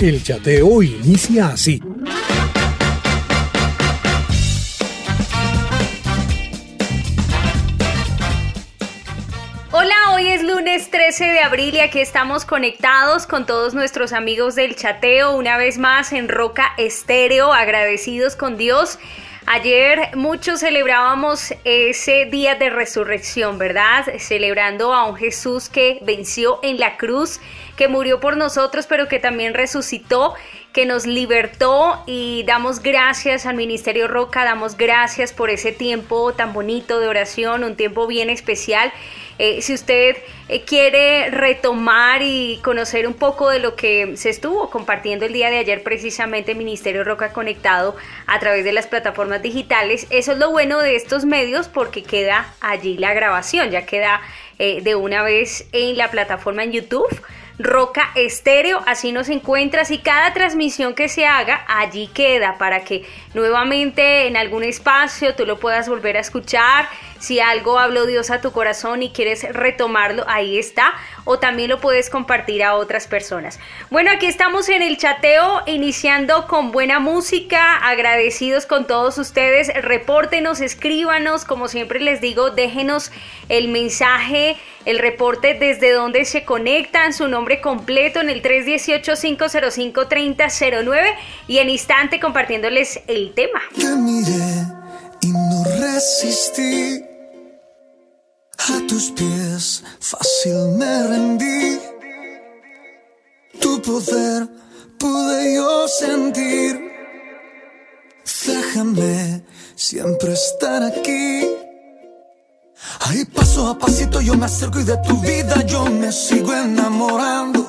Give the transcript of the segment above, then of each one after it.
El chateo inicia así. Hola, hoy es lunes 13 de abril y aquí estamos conectados con todos nuestros amigos del chateo, una vez más en Roca Estéreo, agradecidos con Dios Ayer muchos celebrábamos ese día de resurrección, ¿verdad? Celebrando a un Jesús que venció en la cruz, que murió por nosotros, pero que también resucitó, que nos libertó y damos gracias al Ministerio Roca, damos gracias por ese tiempo tan bonito de oración, un tiempo bien especial. Eh, si usted eh, quiere retomar y conocer un poco de lo que se estuvo compartiendo el día de ayer precisamente Ministerio Roca Conectado a través de las plataformas digitales, eso es lo bueno de estos medios porque queda allí la grabación, ya queda eh, de una vez en la plataforma en YouTube. Roca Estéreo, así nos encuentras y cada transmisión que se haga allí queda para que nuevamente en algún espacio tú lo puedas volver a escuchar. Si algo habló Dios a tu corazón y quieres retomarlo, ahí está. O también lo puedes compartir a otras personas. Bueno, aquí estamos en el chateo, iniciando con buena música. Agradecidos con todos ustedes. Repórtenos, escríbanos. Como siempre les digo, déjenos el mensaje, el reporte desde donde se conectan, su nombre completo en el 318-505-3009 y en instante compartiéndoles el tema. Y no. A tus pies fácil me rendí. Tu poder pude yo sentir. Déjame siempre estar aquí. Ahí paso a pasito yo me acerco y de tu vida yo me sigo enamorando.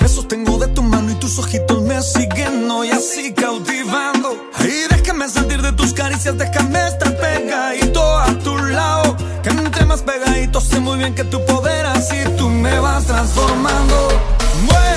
Me sostengo de tu mano y tus ojitos me siguen hoy así cautivando. Ahí déjame sentir de tus caricias, déjame estar pegadito a. Pegadito sé muy bien que tu poder así tú me vas transformando. Muero,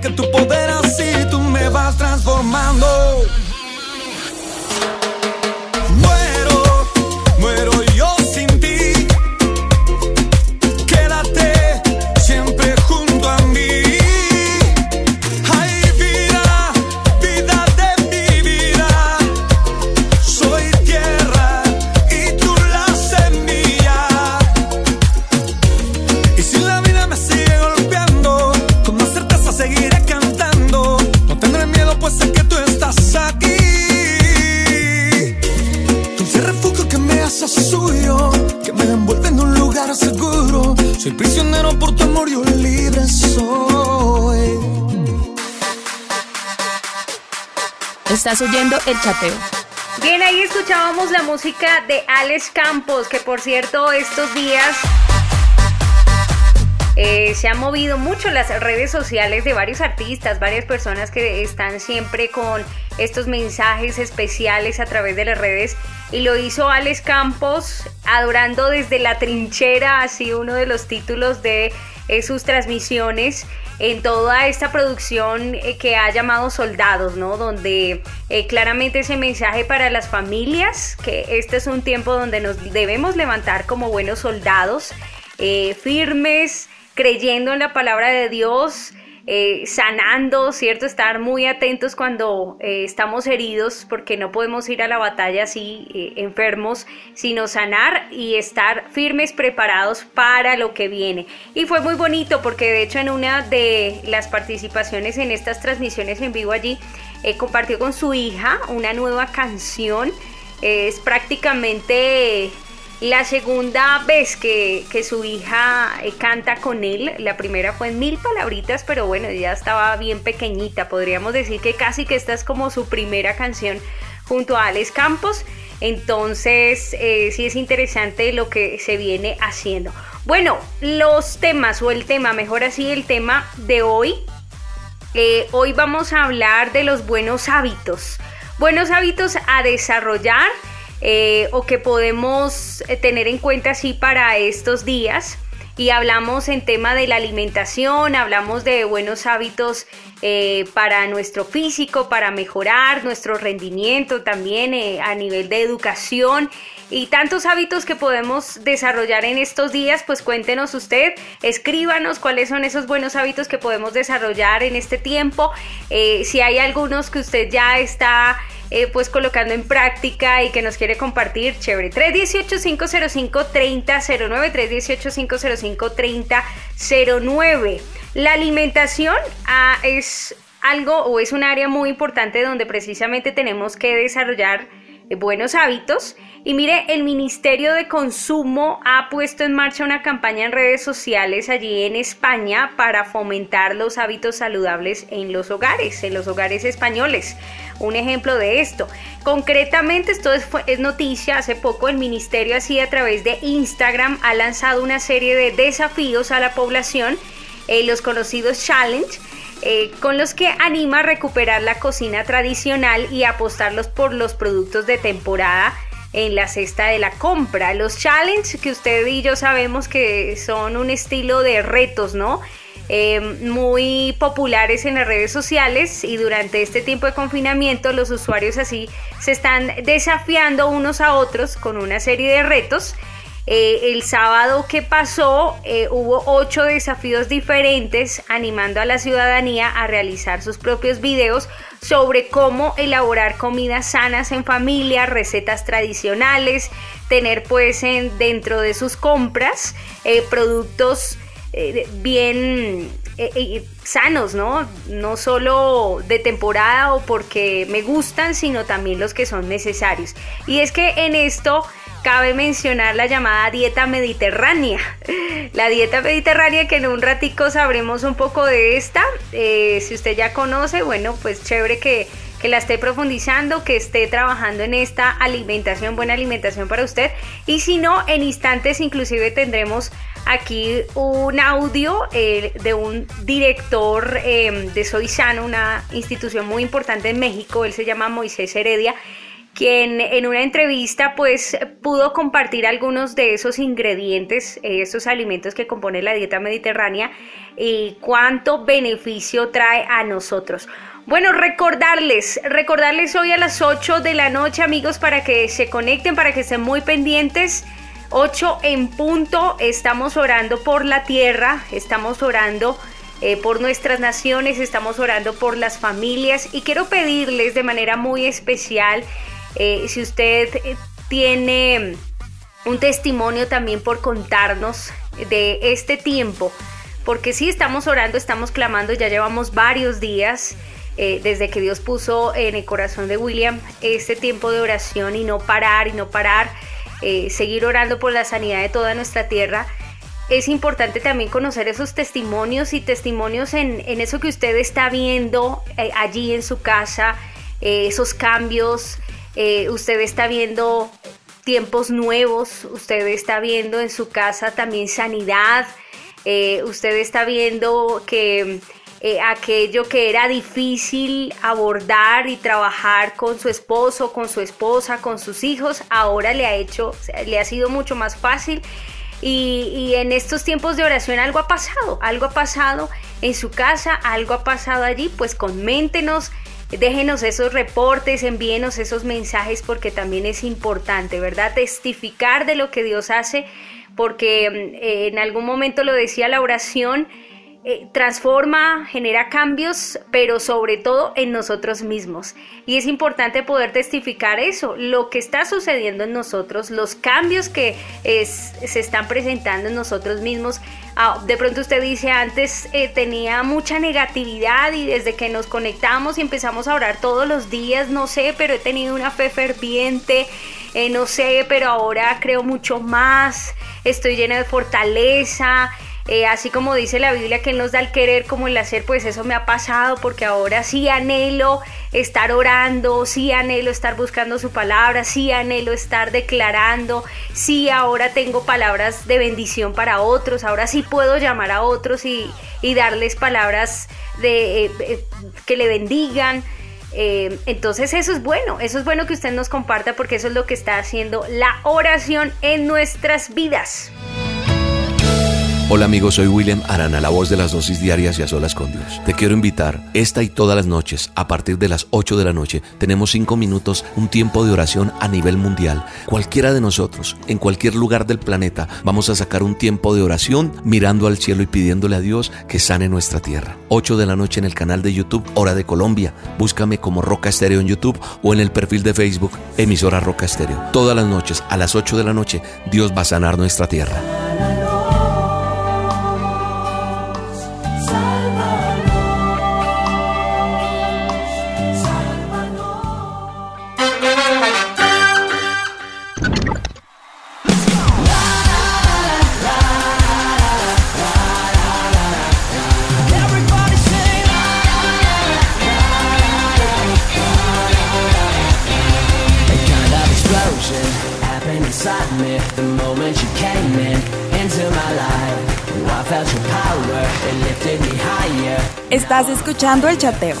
que tu poder así tú me vas transformando. Oyendo El Chateo. Bien, ahí escuchábamos la música de Alex Campos, que por cierto estos días eh, se han movido mucho las redes sociales de varios artistas, varias personas que están siempre con estos mensajes especiales a través de las redes. Y lo hizo Alex Campos, adorando desde la trinchera, así uno de los títulos de eh, sus transmisiones en toda esta producción eh, que ha llamado Soldados, ¿no? Donde claramente ese mensaje para las familias, que este es un tiempo donde nos debemos levantar como buenos soldados, firmes, creyendo en la palabra de Dios, eh, sanando, ¿cierto? Estar muy atentos cuando eh, estamos heridos, porque no podemos ir a la batalla así eh, enfermos, sino sanar y estar firmes, preparados para lo que viene. Y fue muy bonito porque de hecho en una de las participaciones en estas transmisiones en vivo allí, compartió con su hija una nueva canción. Es prácticamente la segunda vez que, su hija eh, canta con él, la primera fue en mil palabritas, pero bueno, ya estaba bien pequeñita. Podríamos decir que casi que esta es como su primera canción junto a Alex Campos. Entonces, eh, sí es interesante lo que se viene haciendo. Bueno, los temas o el tema, mejor así, el tema de hoy. Eh, hoy vamos a hablar de los buenos hábitos. Buenos hábitos a desarrollar eh, o que podemos eh, tener en cuenta así para estos días. Y hablamos en tema de la alimentación, hablamos de buenos hábitos eh, para nuestro físico, para mejorar nuestro rendimiento también a nivel de educación y tantos hábitos que podemos desarrollar en estos días, pues cuéntenos usted, escríbanos cuáles son esos buenos hábitos que podemos desarrollar en este tiempo, si hay algunos que usted ya está eh, pues colocando en práctica y que nos quiere compartir, chévere. 318-505-3009, 318-505-3009. La alimentación ah, es algo o es un área muy importante donde precisamente tenemos que desarrollar eh, buenos hábitos. Y mire, el Ministerio de Consumo ha puesto en marcha una campaña en redes sociales allí en España para fomentar los hábitos saludables en los hogares, en los hogares españoles. Un ejemplo de esto. Concretamente, esto es, noticia, hace poco el Ministerio así a través de Instagram ha lanzado una serie de desafíos a la población, eh, los conocidos challenge eh, con los que anima a recuperar la cocina tradicional y apostarlos por los productos de temporada en la cesta de la compra. Los challenges que usted y yo sabemos que son un estilo de retos, ¿no? Eh, muy populares en las redes sociales y durante este tiempo de confinamiento los usuarios así se están desafiando unos a otros con una serie de retos. Eh, el sábado que pasó eh, hubo ocho desafíos diferentes animando a la ciudadanía a realizar sus propios videos sobre cómo elaborar comidas sanas en familia, recetas tradicionales, tener pues en, dentro de sus compras eh, productos bien sanos, ¿no? No solo de temporada o porque me gustan, sino también los que son necesarios. Y es que en esto cabe mencionar la llamada dieta mediterránea. La dieta mediterránea que en un ratico sabremos un poco de esta. Eh, si usted ya conoce, bueno, pues chévere que, que la esté profundizando, que esté trabajando en esta alimentación, buena alimentación para usted. Y si no, en instantes inclusive tendremos aquí un audio eh, de un director eh, de Soy Sano, una institución muy importante en México. Él se llama Moisés Heredia quien en una entrevista pues pudo compartir algunos de esos ingredientes, esos alimentos que componen la dieta mediterránea y cuánto beneficio trae a nosotros. Bueno, recordarles, recordarles hoy a las 8 de la noche amigos para que se conecten, para que estén muy pendientes. 8 en punto, estamos orando por la tierra, estamos orando eh, por nuestras naciones, estamos orando por las familias y quiero pedirles de manera muy especial eh, si usted eh, tiene un testimonio también por contarnos de este tiempo, porque si estamos orando, estamos clamando, ya llevamos varios días desde que Dios puso en el corazón de William este tiempo de oración y no parar y no parar, seguir orando por la sanidad de toda nuestra tierra. Es importante también conocer esos testimonios y testimonios en, en eso que usted está viendo allí en su casa, eh, esos cambios, eh, usted está viendo tiempos nuevos, usted está viendo en su casa también sanidad, eh, usted está viendo que aquello que era difícil abordar y trabajar con su esposo, con su esposa, con sus hijos, ahora le ha hecho, le ha sido mucho más fácil. Y, y en estos tiempos de oración algo ha pasado, algo ha pasado en su casa, algo ha pasado allí, pues coméntenos Déjenos esos reportes, envíenos esos mensajes porque también es importante, ¿verdad? Testificar de lo que Dios hace, porque mm, eh, en algún momento lo decía la oración, eh, transforma, genera cambios, pero sobre todo en nosotros mismos. Y es importante poder testificar eso, lo que está sucediendo en nosotros, los cambios que se están presentando en nosotros mismos. Ah, de pronto usted dice, antes eh, tenía mucha negatividad y desde que nos conectamos y empezamos a orar todos los días, no sé, pero he tenido una fe ferviente, eh, no sé, pero ahora creo mucho más, estoy llena de fortaleza. Eh, así como dice la Biblia que Él nos da el querer como el hacer, pues eso me ha pasado porque ahora sí anhelo estar orando, sí anhelo estar buscando su palabra, sí anhelo estar declarando, sí ahora tengo palabras de bendición para otros, ahora sí puedo llamar a otros y, darles palabras de, eh, eh, que le bendigan. entonces eso es bueno, eso es bueno que usted nos comparta porque eso es lo que está haciendo la oración en nuestras vidas. Hola amigos, soy William Arana, la voz de las dosis diarias y a solas con Dios. Te quiero invitar, esta y todas las noches, a partir de las 8 de la noche, tenemos 5 minutos, un tiempo de oración a nivel mundial. Cualquiera de nosotros, en cualquier lugar del planeta, vamos a sacar un tiempo de oración mirando al cielo y pidiéndole a Dios que sane nuestra tierra. 8 de la noche en el canal de YouTube Hora de Colombia. Búscame como Roca Estéreo en YouTube o en el perfil de Facebook Emisora Roca Estéreo. Todas las noches, a las 8 de la noche, Dios va a sanar nuestra tierra. Estás escuchando el chateo.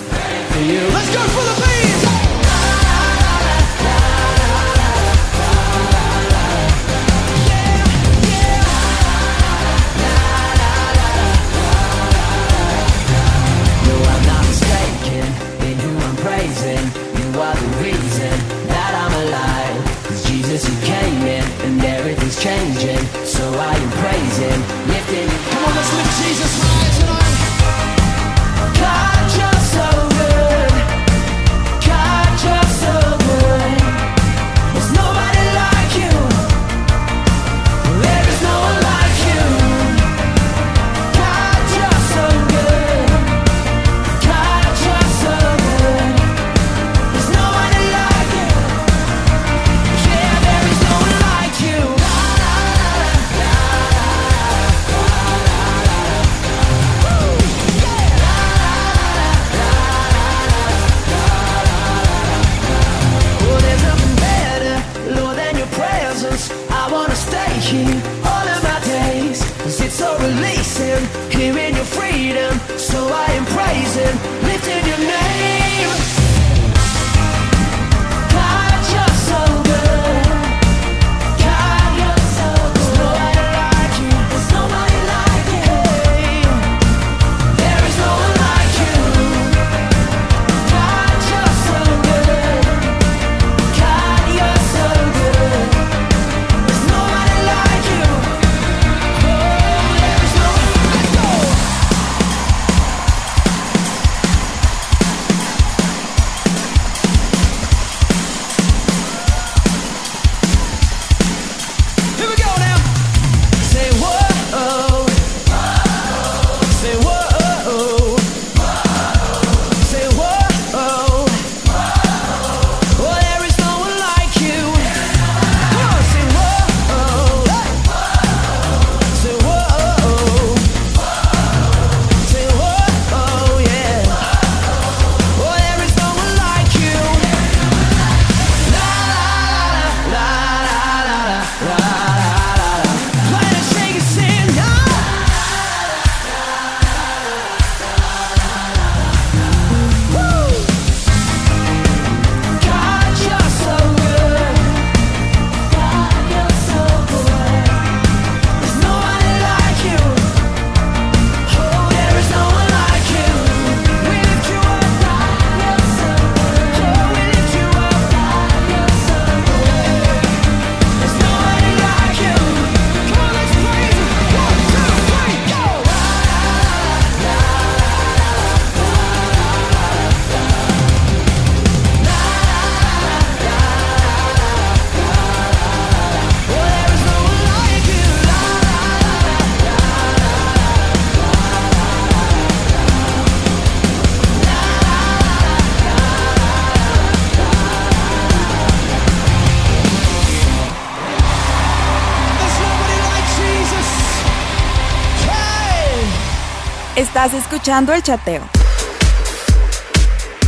Estás escuchando el chateo.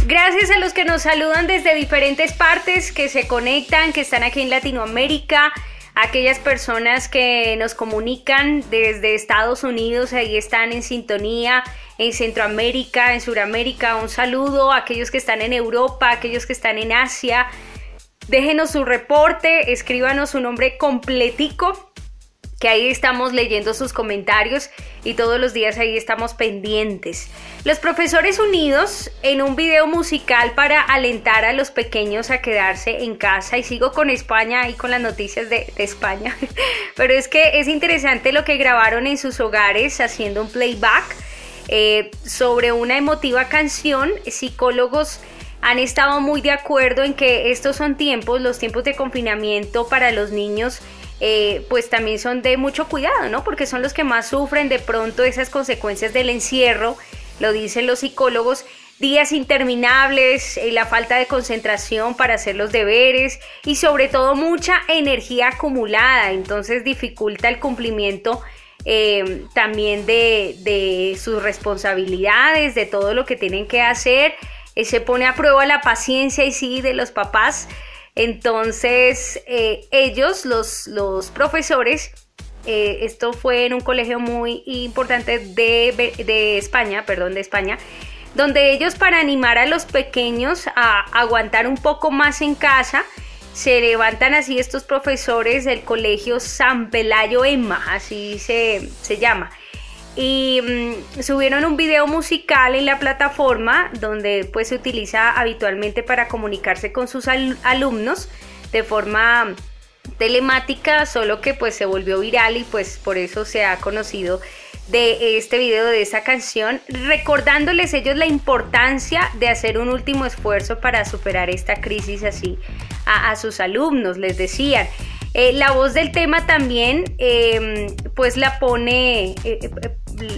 Gracias a los que nos saludan desde diferentes partes, que se conectan, que están aquí en Latinoamérica, aquellas personas que nos comunican desde Estados Unidos, ahí están en sintonía, en Centroamérica, en Sudamérica, un saludo a aquellos que están en Europa, aquellos que están en Asia. Déjenos su reporte, escríbanos su nombre completico que ahí estamos leyendo sus comentarios y todos los días ahí estamos pendientes. Los profesores unidos en un video musical para alentar a los pequeños a quedarse en casa y sigo con España y con las noticias de, España, pero es que es interesante lo que grabaron en sus hogares haciendo un playback eh, sobre una emotiva canción, psicólogos han estado muy de acuerdo en que estos son tiempos, los tiempos de confinamiento para los niños eh, pues también son de mucho cuidado, ¿no? Porque son los que más sufren de pronto esas consecuencias del encierro, lo dicen los psicólogos, días interminables, eh, la falta de concentración para hacer los deberes y sobre todo mucha energía acumulada, entonces dificulta el cumplimiento eh, también de, sus responsabilidades, de todo lo que tienen que hacer, se pone a prueba la paciencia y sí de los papás entonces, eh, ellos, los, los profesores, eh, esto fue en un colegio muy importante de, de, España, perdón, de España, donde ellos para animar a los pequeños a aguantar un poco más en casa, se levantan así estos profesores del colegio San Pelayo Emma, así se, se llama y mm, subieron un video musical en la plataforma donde pues se utiliza habitualmente para comunicarse con sus alumnos de forma telemática, solo que pues se volvió viral y pues por eso se ha conocido de este video de esa canción, recordándoles ellos la importancia de hacer un último esfuerzo para superar esta crisis así a, sus alumnos, les decían. Eh, la voz del tema también em, pues la pone eh,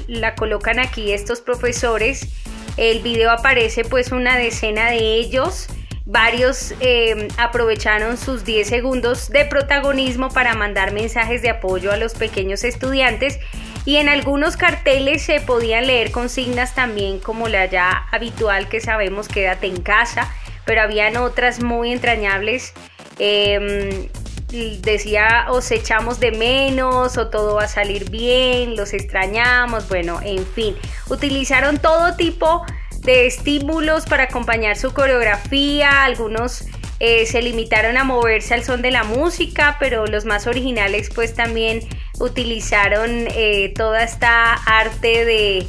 la colocan aquí estos profesores. El video aparece pues una decena de ellos. Varios em, aprovecharon sus 10 segundos de protagonismo para mandar mensajes de apoyo a los pequeños estudiantes y en algunos carteles se podían leer consignas también como la ya habitual que sabemos quédate en casa, pero habían otras muy entrañables. Em, decía os echamos de menos o todo va a salir bien, los extrañamos, bueno, en fin, utilizaron todo tipo de estímulos para acompañar su coreografía, algunos eh, se limitaron a moverse al son de la música, pero los más originales pues también utilizaron eh, toda esta arte de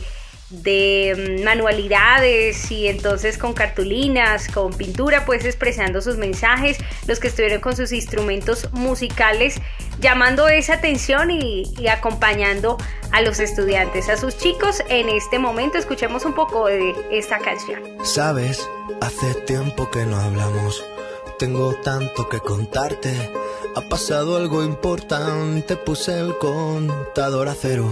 de mm, manualidades y entonces con cartulinas, con pintura, pues expresando sus mensajes, los que estuvieron con sus instrumentos musicales, llamando esa atención y, acompañando a los estudiantes, a sus chicos. En este momento escuchemos un poco de esta canción. Sabes, hace tiempo que no hablamos, tengo tanto que contarte, ha pasado algo importante, puse el contador a cero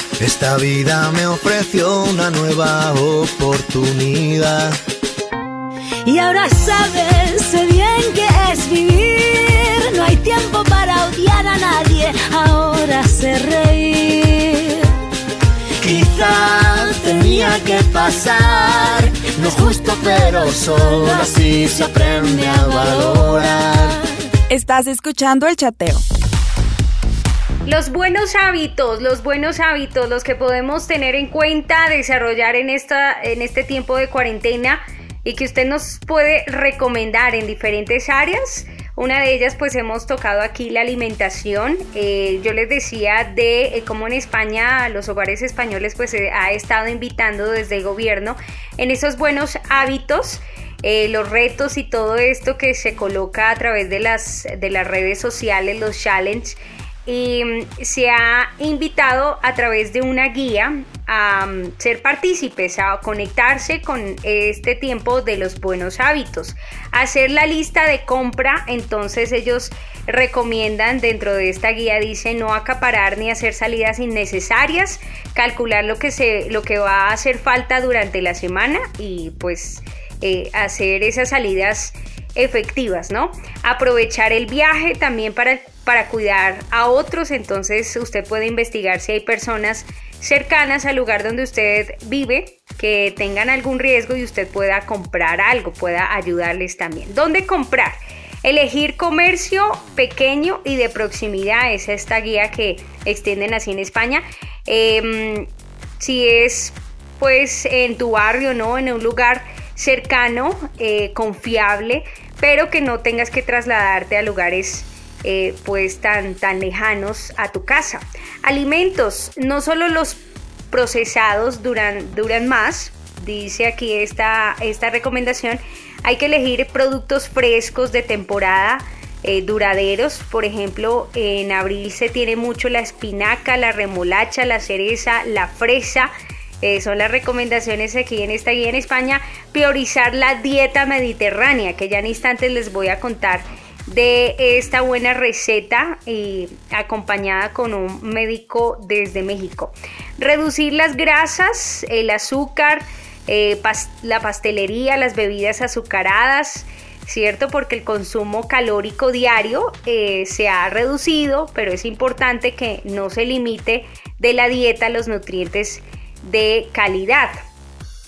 Esta vida me ofreció una nueva oportunidad. Y ahora sabes, sé bien que es vivir no hay tiempo para odiar a nadie, ahora sé reír. Quizá tenía que pasar, no es justo pero solo así se aprende a valorar. Estás escuchando el chateo. Los buenos hábitos, los buenos hábitos, los que podemos tener en cuenta, desarrollar en, esta, en este tiempo de cuarentena y que usted nos puede recomendar en diferentes áreas. Una de ellas pues hemos tocado aquí la alimentación. Eh, yo les decía de eh, cómo en España los hogares españoles pues ha estado invitando desde el gobierno en esos buenos hábitos. Eh, los retos y todo esto que se coloca a través de las, de las redes sociales, los challenges, y mm, se ha invitado a través de una guía a mm, ser partícipes, a conectarse con este tiempo de los buenos hábitos, hacer la lista de compra, entonces ellos recomiendan dentro de esta guía dice no acaparar ni hacer salidas innecesarias, calcular lo que se lo que va a hacer falta durante la semana y pues eh, hacer esas salidas efectivas, ¿no? Aprovechar el viaje también para, para cuidar a otros, entonces usted puede investigar si hay personas cercanas al lugar donde usted vive que tengan algún riesgo y usted pueda comprar algo, pueda ayudarles también. ¿Dónde comprar? Elegir comercio pequeño y de proximidad es esta guía que extienden así en España. Em, si es pues en tu barrio, ¿no? En un lugar cercano, eh, confiable, pero que no tengas que trasladarte a lugares eh, pues tan, tan lejanos a tu casa. Alimentos, no solo los procesados duran, duran más, dice aquí esta, esta recomendación, hay que elegir productos frescos de temporada. Eh, duraderos, por ejemplo, en abril se tiene mucho la espinaca, la remolacha, la cereza, la fresa, eh, son las recomendaciones aquí en esta guía en España, priorizar la dieta mediterránea, que ya en instantes les voy a contar de esta buena receta y acompañada con un médico desde México. Reducir las grasas, el azúcar, eh, la pastelería, las bebidas azucaradas, ¿cierto? Porque el consumo calórico diario eh, se ha reducido, pero es importante que no se limite de la dieta los nutrientes de calidad.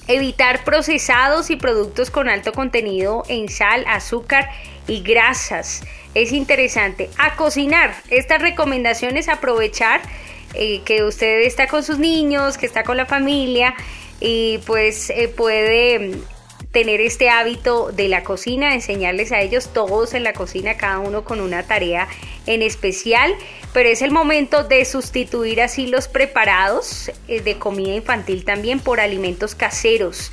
Evitar procesados y productos con alto contenido en sal, azúcar y grasas. Es interesante. A cocinar. Estas recomendaciones aprovechar eh, que usted está con sus niños, que está con la familia y pues eh, puede tener este hábito de la cocina, enseñarles a ellos todos en la cocina, cada uno con una tarea en especial, pero es el momento de sustituir así los preparados eh, de comida infantil también por alimentos caseros,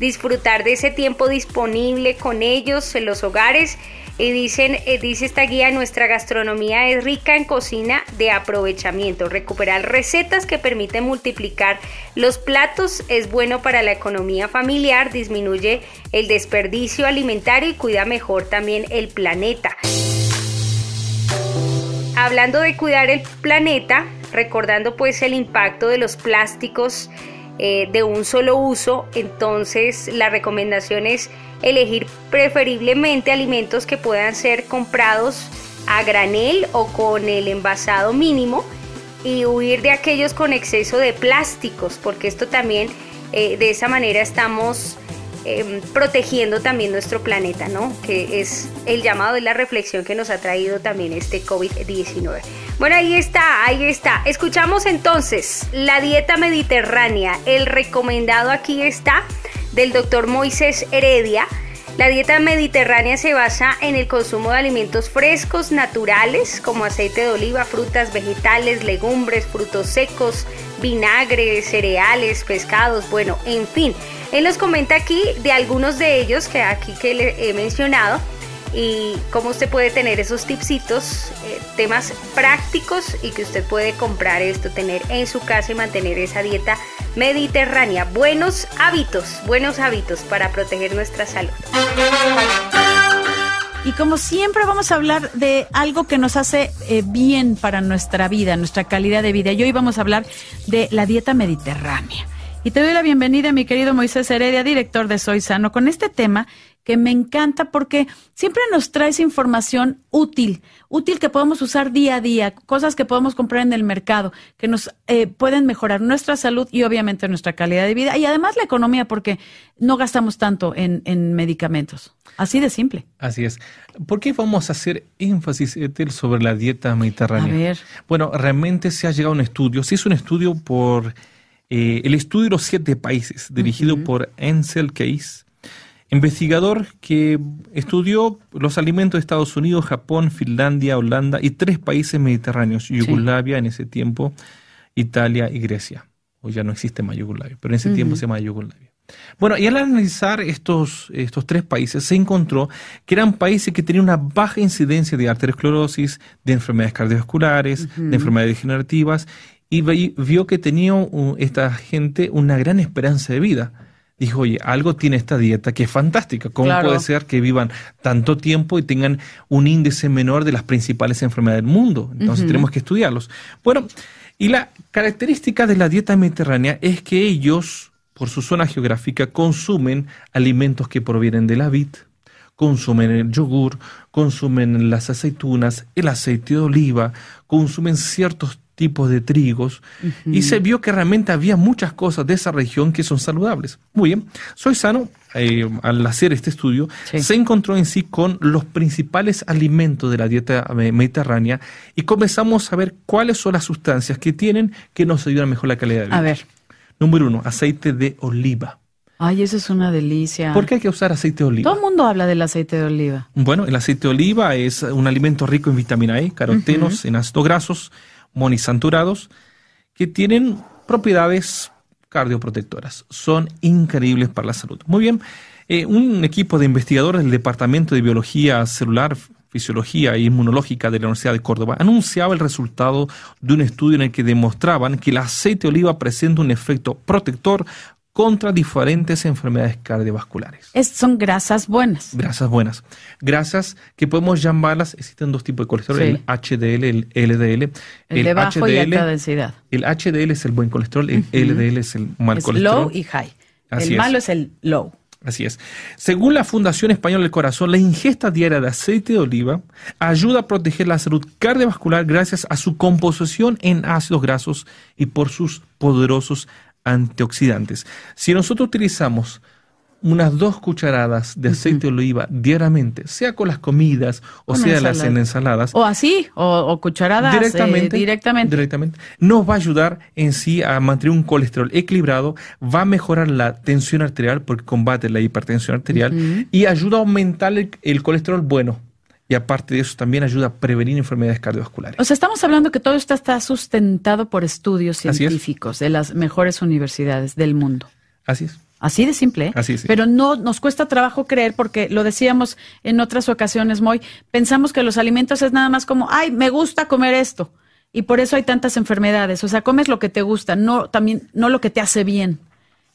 disfrutar de ese tiempo disponible con ellos en los hogares y dicen, eh, dice esta guía, nuestra gastronomía es rica en cocina de aprovechamiento. Recuperar recetas que permiten multiplicar los platos es bueno para la economía familiar, disminuye el desperdicio alimentario y cuida mejor también el planeta. Hablando de cuidar el planeta, recordando pues el impacto de los plásticos eh, de un solo uso, entonces la recomendación es elegir preferiblemente alimentos que puedan ser comprados a granel o con el envasado mínimo y huir de aquellos con exceso de plásticos, porque esto también eh, de esa manera estamos Em, protegiendo también nuestro planeta, ¿no? Que es el llamado de la reflexión que nos ha traído también este COVID-19. Bueno, ahí está, ahí está. Escuchamos entonces la dieta mediterránea. El recomendado aquí está del doctor Moisés Heredia. La dieta mediterránea se basa en el consumo de alimentos frescos, naturales, como aceite de oliva, frutas, vegetales, legumbres, frutos secos, vinagre, cereales, pescados, bueno, en fin. Él nos comenta aquí de algunos de ellos que aquí que le he mencionado y cómo usted puede tener esos tipsitos, eh, temas prácticos y que usted puede comprar esto, tener en su casa y mantener esa dieta mediterránea. Buenos hábitos, buenos hábitos para proteger nuestra salud. Y como siempre vamos a hablar de algo que nos hace eh, bien para nuestra vida, nuestra calidad de vida. Y hoy vamos a hablar de la dieta mediterránea. Y te doy la bienvenida, mi querido Moisés Heredia, director de Soy Sano, con este tema que me encanta porque siempre nos traes información útil, útil que podemos usar día a día, cosas que podemos comprar en el mercado, que nos eh, pueden mejorar nuestra salud y obviamente nuestra calidad de vida y además la economía porque no gastamos tanto en, en medicamentos. Así de simple. Así es. ¿Por qué vamos a hacer énfasis sobre la dieta mediterránea? A ver. Bueno, realmente se ha llegado a un estudio, se hizo un estudio por eh, el estudio de los siete países, dirigido por Ansel Case, investigador que estudió los alimentos de Estados Unidos, Japón, Finlandia, Holanda y tres países mediterráneos, Yugoslavia en ese tiempo, Italia y Grecia. Hoy ya no existe más Yugoslavia, pero en ese tiempo se llama Yugoslavia. Bueno, y al analizar estos, estos tres países, se encontró que eran países que tenían una baja incidencia de arteriosclerosis, de enfermedades cardiovasculares, de enfermedades degenerativas, y vio que tenía esta gente una gran esperanza de vida. Dijo, oye, algo tiene esta dieta que es fantástica. ¿Cómo puede ser que vivan tanto tiempo y tengan un índice menor de las principales enfermedades del mundo? Entonces tenemos que estudiarlos. Bueno, y la característica de la dieta mediterránea es que ellos por su zona geográfica, consumen alimentos que provienen de la vid, consumen el yogur, consumen las aceitunas, el aceite de oliva, consumen ciertos tipos de trigos y se vio que realmente había muchas cosas de esa región que son saludables. Muy bien, Soy Sano, eh, al hacer este estudio, se encontró en sí con los principales alimentos de la dieta eh, mediterránea y comenzamos a ver cuáles son las sustancias que tienen que nos ayudan a mejorar la calidad de vida. A ver. Número uno, aceite de oliva. Ay, eso es una delicia. ¿Por qué hay que usar aceite de oliva? Todo el mundo habla del aceite de oliva. Bueno, el aceite de oliva es un alimento rico en vitamina E, carotenos, en ácidos grasos, monisaturados, que tienen propiedades cardioprotectoras. Son increíbles para la salud. Muy bien, eh, un equipo de investigadores del Departamento de Biología Celular Fisiología e Inmunológica de la Universidad de Córdoba anunciaba el resultado de un estudio en el que demostraban que el aceite de oliva presenta un efecto protector contra diferentes enfermedades cardiovasculares. son grasas buenas. Grasas buenas. Grasas que podemos llamarlas, existen dos tipos de colesterol, el HDL, el LDL. El, de bajo y alta densidad. El HDL es el buen colesterol, el LDL es el mal es colesterol. low y high. el malo es el low. Así es. Según la Fundación Española del Corazón, la ingesta diaria de aceite de oliva ayuda a proteger la salud cardiovascular gracias a su composición en ácidos grasos y por sus poderosos antioxidantes. Si nosotros utilizamos unas dos cucharadas de aceite de oliva diariamente, sea con las comidas o sea las ensaladas. O así, o, cucharadas eh, directamente, directamente. Directamente. Nos va a ayudar en sí a mantener un colesterol equilibrado, va a mejorar la tensión arterial porque combate la hipertensión arterial y ayuda a aumentar el, colesterol bueno y aparte de eso también ayuda a prevenir enfermedades cardiovasculares. O sea, estamos hablando que todo esto está sustentado por estudios científicos de las mejores universidades del mundo. Así es. Así de simple. ¿eh? Así Pero no nos cuesta trabajo creer porque lo decíamos en otras ocasiones, Moy, pensamos que los alimentos es nada más como, ay, me gusta comer esto. Y por eso hay tantas enfermedades. O sea, comes lo que te gusta, no también no lo que te hace bien,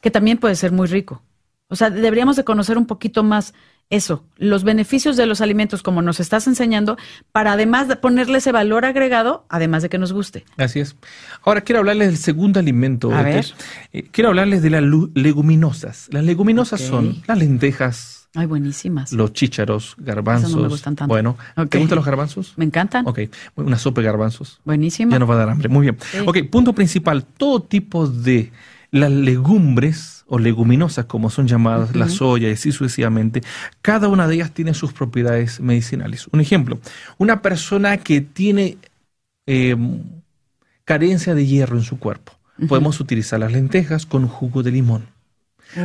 que también puede ser muy rico. O sea, deberíamos de conocer un poquito más eso, los beneficios de los alimentos como nos estás enseñando, para además de ponerle ese valor agregado, además de que nos guste. Así es. Ahora quiero hablarles del segundo alimento. A ver. Eh, quiero hablarles de las leguminosas. Las leguminosas son las lentejas. Ay, buenísimas. Los chícharos, garbanzos. no me gustan tanto. Bueno, ¿te gustan los garbanzos? Me encantan. Ok, una sopa de garbanzos. Buenísima. Ya nos va a dar hambre. Muy bien. Ok, punto principal. Todo tipo de las legumbres o leguminosas, como son llamadas, la soya y así sucesivamente, cada una de ellas tiene sus propiedades medicinales. Un ejemplo, una persona que tiene em, carencia de hierro en su cuerpo, podemos utilizar las lentejas con jugo de limón.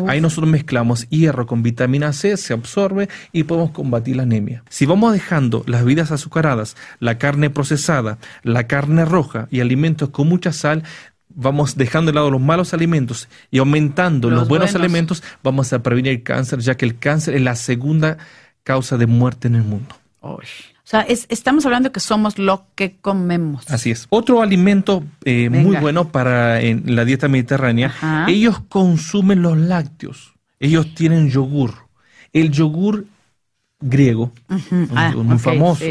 Ahí nosotros mezclamos hierro con vitamina C, se absorbe y podemos combatir la anemia. Si vamos dejando las vidas azucaradas, la carne procesada, la carne roja y alimentos con mucha sal, vamos dejando de lado los malos alimentos y aumentando los, buenos, alimentos, vamos a prevenir el cáncer, ya que el cáncer es la segunda causa de muerte en el mundo. O sea, estamos hablando que somos lo que comemos. Así es. Otro alimento eh, muy bueno para en la dieta mediterránea, ellos consumen los lácteos. Ellos tienen yogur. El yogur griego, ah, muy famoso.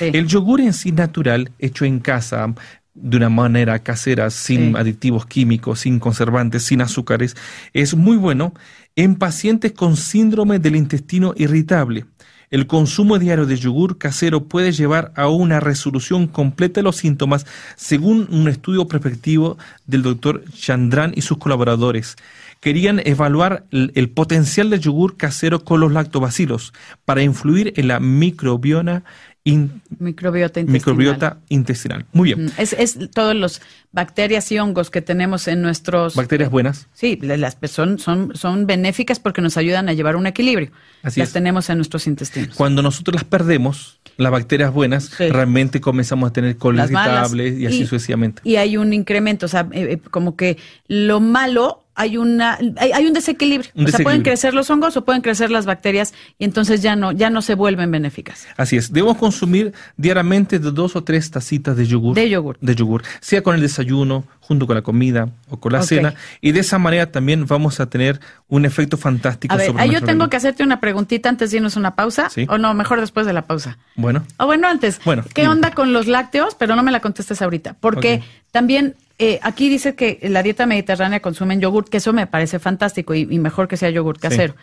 El yogur en sí natural, hecho en casa, de una manera casera, sin Sí. aditivos químicos, sin conservantes, sin azúcares, es muy bueno en pacientes con síndrome del intestino irritable. El consumo diario de yogur casero puede llevar a una resolución completa de los síntomas, según un estudio prospectivo del doctor Chandran y sus colaboradores. Querían evaluar el, el potencial del yogur casero con los lactobacilos para influir en la microbiota, in- Microbiota intestinal. microbiota intestinal. Muy bien. Mm, Es, es todos los bacterias y hongos que tenemos en nuestros... Bacterias buenas. Sí, la- las son, son, son benéficas porque nos ayudan a llevar un equilibrio. Así las es. tenemos en nuestros intestinos. Cuando nosotros las perdemos, las bacterias buenas, Sí. realmente comenzamos a tener coles irritables y así Y- sucesivamente. Y hay un incremento, o sea, eh, eh, como que lo malo, hay una hay, hay un desequilibrio. Un o sea, pueden crecer los hongos o pueden crecer las bacterias y entonces ya no, ya no se vuelven benéficas. Así es, debemos consumir diariamente de dos o tres tacitas de yogur. De yogur. De yogur, sea con el desayuno, junto con la comida o con la cena. Y de esa manera también vamos a tener un efecto fantástico A ver, sobre ahí yo tengo organismo. que hacerte una preguntita antes de irnos a una pausa. Sí. O no, mejor después de la pausa. Bueno, O bueno, antes. Bueno, ¿Qué onda con los lácteos? Pero no me la contestes ahorita. Porque. También eh, aquí dice que la dieta mediterránea consumen yogur, que eso me parece fantástico y, y mejor que sea yogur casero.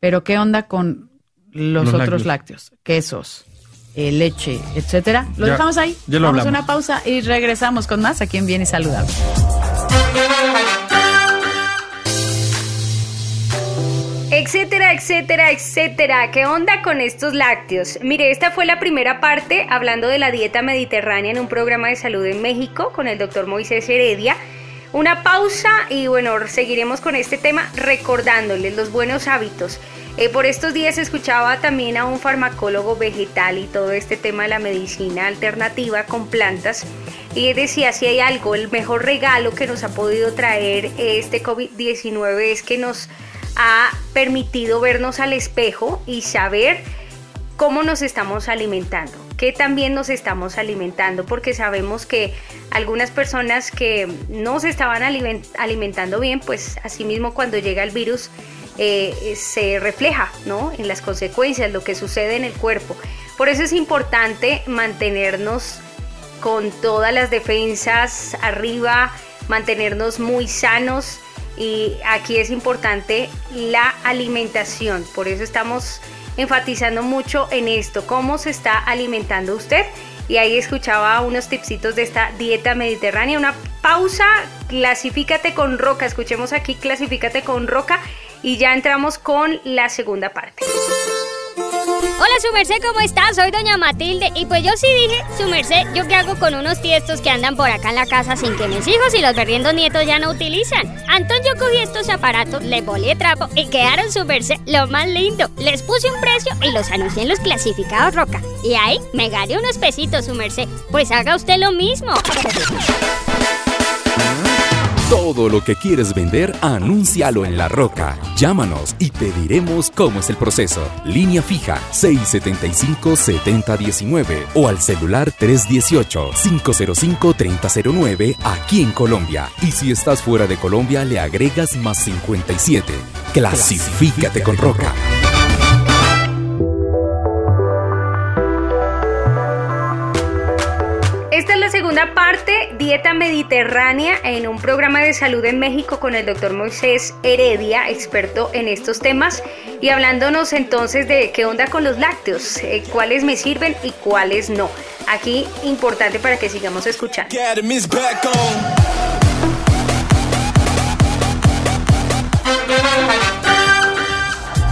Pero ¿qué onda con los, Los otros lácteos. lácteos? Quesos, eh, leche, etcétera. Lo Ya- dejamos ahí. ya lo Vamos a una pausa y regresamos con más aquí en Bien y Saludable. Etcétera, etcétera, etcétera. ¿Qué onda con estos lácteos? Mire, esta fue la primera parte hablando de la dieta mediterránea en un programa de salud en México con el doctor Moisés Heredia. Una pausa y bueno, seguiremos con este tema recordándoles los buenos hábitos. Eh, por estos días escuchaba también a un farmacólogo vegetal y todo este tema de la medicina alternativa con plantas. Y decía, si hay algo, el mejor regalo que nos ha podido traer este COVID-19 es que nos ha permitido vernos al espejo y saber cómo nos estamos alimentando, qué también nos estamos alimentando, porque sabemos que algunas personas que no se estaban aliment- alimentando bien, pues asimismo cuando llega el virus eh, se refleja ¿no? en las consecuencias, lo que sucede en el cuerpo. Por eso es importante mantenernos con todas las defensas arriba, mantenernos muy sanos y aquí es importante la alimentación. Por eso estamos enfatizando mucho en esto, cómo se está alimentando usted. Y ahí escuchaba unos tipsitos de esta dieta mediterránea. Una pausa, clasifícate con roca. Escuchemos aquí, clasifícate con roca. Y ya entramos con la segunda parte. Hola, su merced, ¿cómo está? Soy doña Matilde. Y pues yo sí dije, su merced, ¿yo qué hago con unos tiestos que andan por acá en la casa sin que mis hijos y los berriendos nietos ya no utilizan? Entonces yo cogí estos aparatos, les volé trapo y quedaron su merced lo más lindo. Les puse un precio y los anuncié en los clasificados Roca. Y ahí me gané unos pesitos, su merced. Pues haga usted lo mismo. Todo lo que quieres vender, anúncialo en La Roca. Llámanos y te diremos cómo es el proceso. Línea fija 675-7019 o al celular 318-505-3009 aquí en Colombia. Y si estás fuera de Colombia, le agregas más 57. Clasifícate con Roca. Dieta mediterránea, en un programa de salud en México con el doctor Moisés Heredia, experto en estos temas, y hablándonos entonces de qué onda con los lácteos, eh, cuáles me sirven y cuáles no. Aquí importante para que sigamos escuchando.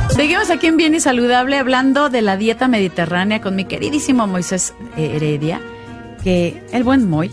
Seguimos aquí en Bien y Saludable hablando de la dieta mediterránea con mi queridísimo Moisés eh, Heredia, que el buen Moy,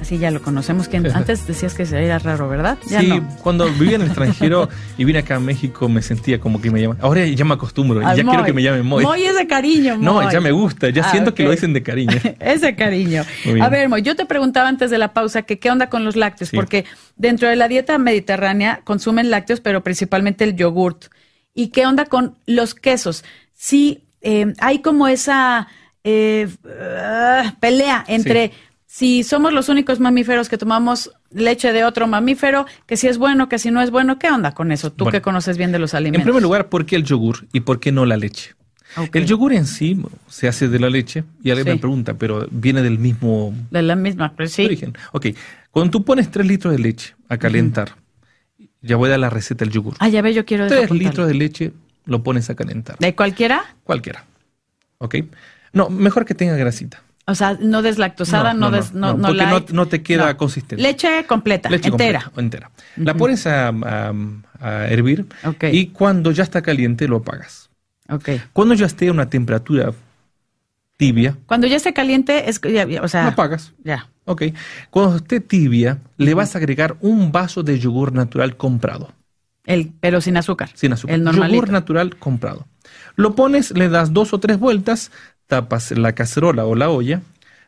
así ya lo conocemos, que antes decías que era raro, ¿verdad? Ya sí, no. cuando vivía en el extranjero y vine acá a México me sentía como que me llaman. Ahora ya me acostumbro y Al ya quiero que me llamen Moy. Moy es de cariño, no, Moy. ya me gusta, ya Ah, siento que lo dicen de cariño. Ese cariño. Muy bien. A ver, Moy, yo te preguntaba antes de la pausa que qué onda con los lácteos, Sí. porque dentro de la dieta mediterránea consumen lácteos, pero principalmente el yogurt. ¿Y qué onda con los quesos? Sí, eh, hay como esa eh, ah, pelea entre si somos los únicos mamíferos que tomamos leche de otro mamífero, que si es bueno, que si no es bueno, ¿qué onda con eso? Tú Bueno. que conoces bien de los En alimentos. primer lugar, ¿por qué el yogur y por qué no la leche? El yogur en sí se hace de la leche y alguien Sí. me pregunta, pero viene del mismo De la misma, pues sí. origen. Ok, cuando tú pones 3 litros de leche a calentar, ya voy a dar la receta del yogur. Ah, ya ve, yo quiero 3 desapuntarlo. litros de leche lo pones a calentar. ¿De cualquiera? Cualquiera. ¿Ok? No, mejor que tenga grasita. O sea, no deslactosada, no, des, no, no, porque no, light. no te queda No. consistente. Leche completa, Leche entera. completa, entera. La pones a, a- a hervir Ok. y cuando ya está caliente lo apagas. Ok. Cuando ya esté a una temperatura tibia, Cuando ya esté caliente, es, ya- ya, o sea, lo apagas. ya. Ok. Cuando esté tibia, le vas a agregar un vaso de yogur natural comprado, El, pero sin azúcar. sin azúcar. El normalito. Yogur natural comprado. Lo pones, le das dos o tres vueltas, tapas la cacerola o la olla,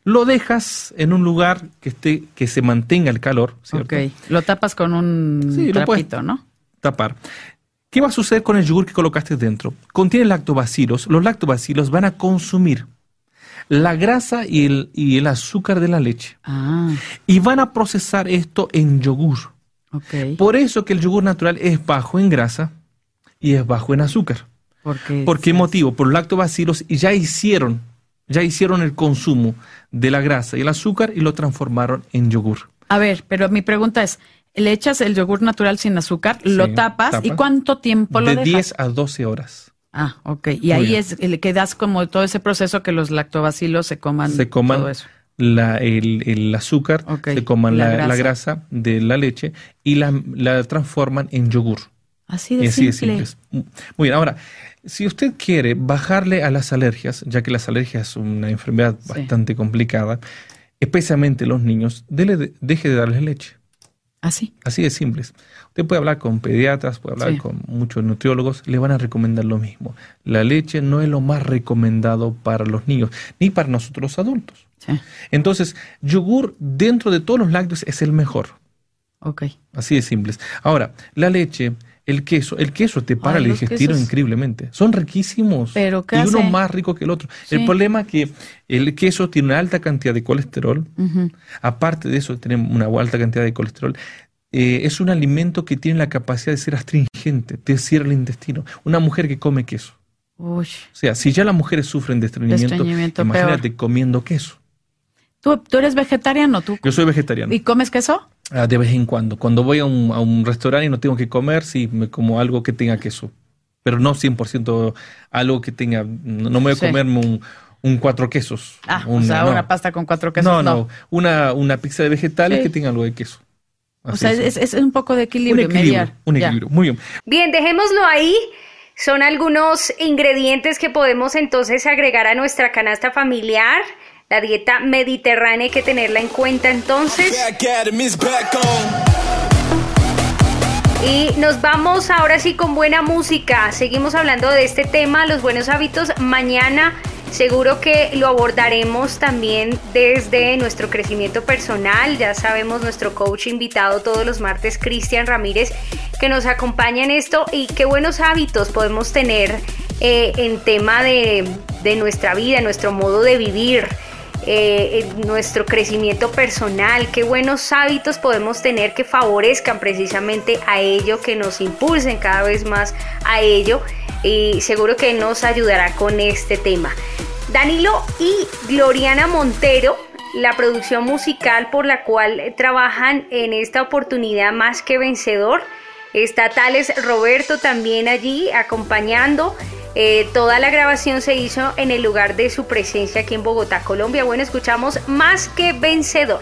lo dejas en un lugar que esté, que se mantenga el calor, ¿cierto? Ok. Lo tapas con un Sí, trapito, ¿no? tapar. ¿Qué va a suceder con el yogur que colocaste dentro? Contiene lactobacilos. Los lactobacilos van a consumir la grasa y el, y el azúcar de la leche Ah, y van a procesar esto en yogur. ok. Por eso que el yogur natural es bajo en grasa y es bajo en azúcar. Porque, ¿Por qué motivo? Por lactobacilos y ya hicieron, ya hicieron el consumo de la grasa y el azúcar y lo transformaron en yogur. A ver, pero mi pregunta es, ¿le echas el yogur natural sin azúcar, lo tapas, y cuánto tiempo lo De dejas? 10 a 12 horas. Ah, ok. Y Muy ahí bien. es el que das como todo ese proceso que los lactobacilos se coman, se coman todo eso. la- el, el azúcar, Ok, se coman la la, la grasa. de la leche y la, la transforman en yogur. Así Y de así de simple. simples. Muy bien, ahora, si usted quiere bajarle a las alergias, ya que las alergias es una enfermedad Sí. bastante complicada, especialmente los niños, dele de- deje de darles leche. Así. Así de simples. Usted puede hablar con pediatras, puede hablar Sí. con muchos nutriólogos, le van a recomendar lo mismo. La leche no es lo más recomendado para los niños, ni para nosotros los adultos. Sí. Entonces, yogur dentro de todos los lácteos es el mejor. Ok. Así de simples. Ahora, la leche, el queso, el queso te para Ay, el digestivo quesos. increíblemente. Son riquísimos. Pero, ¿qué y uno hace? más rico que el otro. Sí. El problema es que el queso tiene una alta cantidad de colesterol. Aparte de eso, tenemos una alta cantidad de colesterol. Eh, es un alimento que tiene la capacidad de ser astringente, te cierra el intestino. Una mujer que come queso. Uy. O sea, si ya las mujeres sufren de estreñimiento, estreñimiento, imagínate comiendo queso. ¿Tú, tú eres vegetariano, tú. Yo soy vegetariano. ¿Y comes queso? Ah, de vez en cuando. Cuando voy a un, a un restaurante y no tengo que comer, sí, me como algo que tenga queso. Pero no 100% algo que tenga. No no me voy a Sí. comerme un, un cuatro quesos. Ah, o Una- sea, no. una pasta con cuatro quesos. No, no. Una, una pizza de vegetales Sí. que tenga algo de queso. O sea, es. es, es un poco de un equilibrio, equilibrio. mediar. Un equilibrio. Muy bien. Bien, dejémoslo ahí. Son algunos ingredientes que podemos entonces agregar a nuestra canasta familiar. La dieta mediterránea hay que tenerla en cuenta entonces. Y nos vamos ahora sí con buena música. Seguimos hablando de este tema, los buenos hábitos. Mañana seguro que lo abordaremos también desde nuestro crecimiento personal. Ya sabemos nuestro coach invitado todos los martes, Cristian Ramírez, que nos acompaña en esto. Y qué buenos hábitos podemos tener eh, en tema de, de nuestra vida, nuestro modo de vivir eh, nuestro crecimiento personal, qué buenos hábitos podemos tener que favorezcan precisamente a ello, que nos impulsen cada vez más a ello y seguro que nos ayudará con este tema. Danilo y Gloriana Montero, la producción musical por la cual trabajan en esta oportunidad más que vencedor. Está Tales Roberto también allí acompañando. Eh, toda la grabación se hizo en el lugar de su presencia aquí en Bogotá, Colombia. Bueno, escuchamos más que vencedor.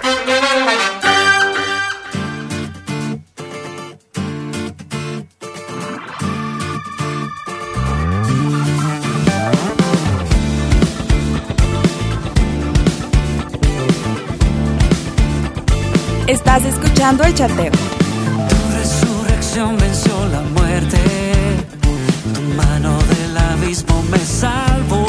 Estás escuchando el chateo. Resurrección venció la muerte. Tu mano del abismo me salvó.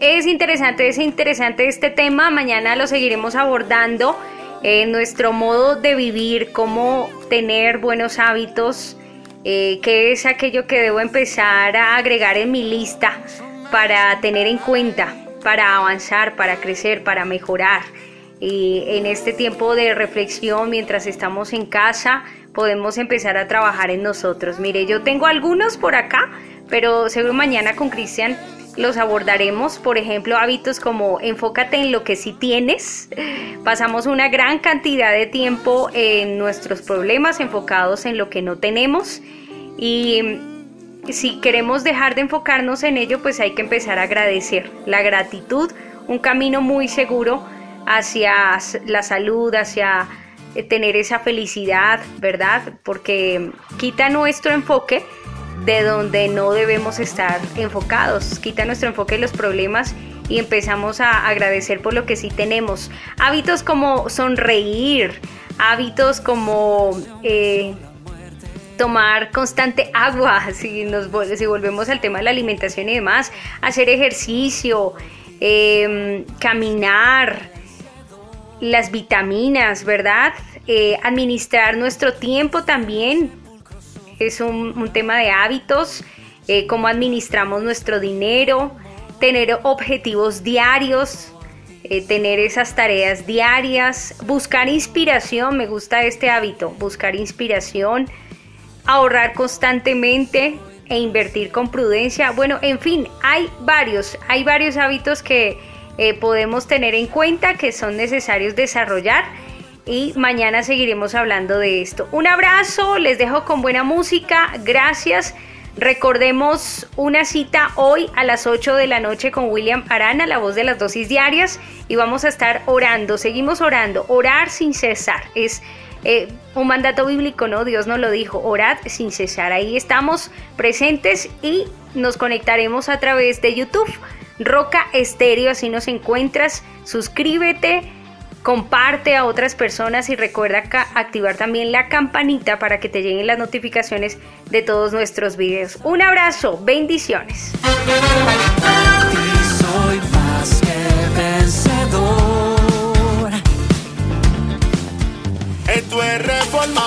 Es interesante, es interesante este tema. Mañana lo seguiremos abordando. eh, nuestro modo de vivir, cómo tener buenos hábitos, eh, qué es aquello que debo empezar a agregar en mi lista para tener en cuenta, para avanzar, para crecer, para mejorar. Y en este tiempo de reflexión, mientras estamos en casa, podemos empezar a trabajar en nosotros. Mire, yo tengo algunos por acá, pero seguro mañana con Cristian los abordaremos. Por ejemplo, hábitos como enfócate en lo que sí tienes. Pasamos una gran cantidad de tiempo en nuestros problemas enfocados en lo que no tenemos. Y si queremos dejar de enfocarnos en ello, pues hay que empezar a agradecer. La gratitud, un camino muy seguro hacia la salud, hacia eh, tener esa felicidad, ¿verdad? Porque quita nuestro enfoque de donde no debemos estar enfocados, quita nuestro enfoque en los problemas y empezamos a agradecer por lo que sí tenemos. Hábitos como sonreír, hábitos como eh, tomar constante agua, si, nos, si volvemos al tema de la alimentación y demás, hacer ejercicio, eh, caminar, las vitaminas, ¿verdad? Eh, administrar nuestro tiempo también es un, tema de hábitos, eh, cómo administramos nuestro dinero, tener objetivos diarios, eh, tener esas tareas diarias, buscar inspiración, me gusta este hábito, buscar inspiración, ahorrar constantemente e invertir con prudencia. Bueno, en fin, hay varios, hay varios hábitos que eh, podemos tener en cuenta que son necesarios desarrollar y mañana seguiremos hablando de esto. Un abrazo, les dejo con buena música, gracias. Recordemos una cita hoy a las 8 de la noche con William Arana, la voz de las dosis diarias, y vamos a estar orando, seguimos orando, orar sin cesar. Es eh, un mandato bíblico, ¿no? Dios nos lo dijo, orad sin cesar. Ahí estamos presentes y nos conectaremos a través de YouTube. Roca Estéreo, así nos encuentras. Suscríbete, comparte a otras personas y recuerda activar también la campanita para que te lleguen las notificaciones de todos nuestros videos. Un abrazo, bendiciones. soy más que vencedor. Esto es reforma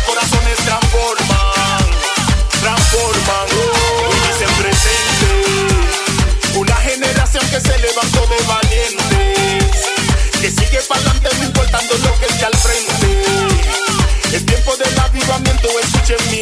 corazones transforman, transforman. Y dicen presente, una generación que se levantó de valientes, que sigue para adelante no importando lo que esté al frente. Es tiempo del avivamiento, escuchen mi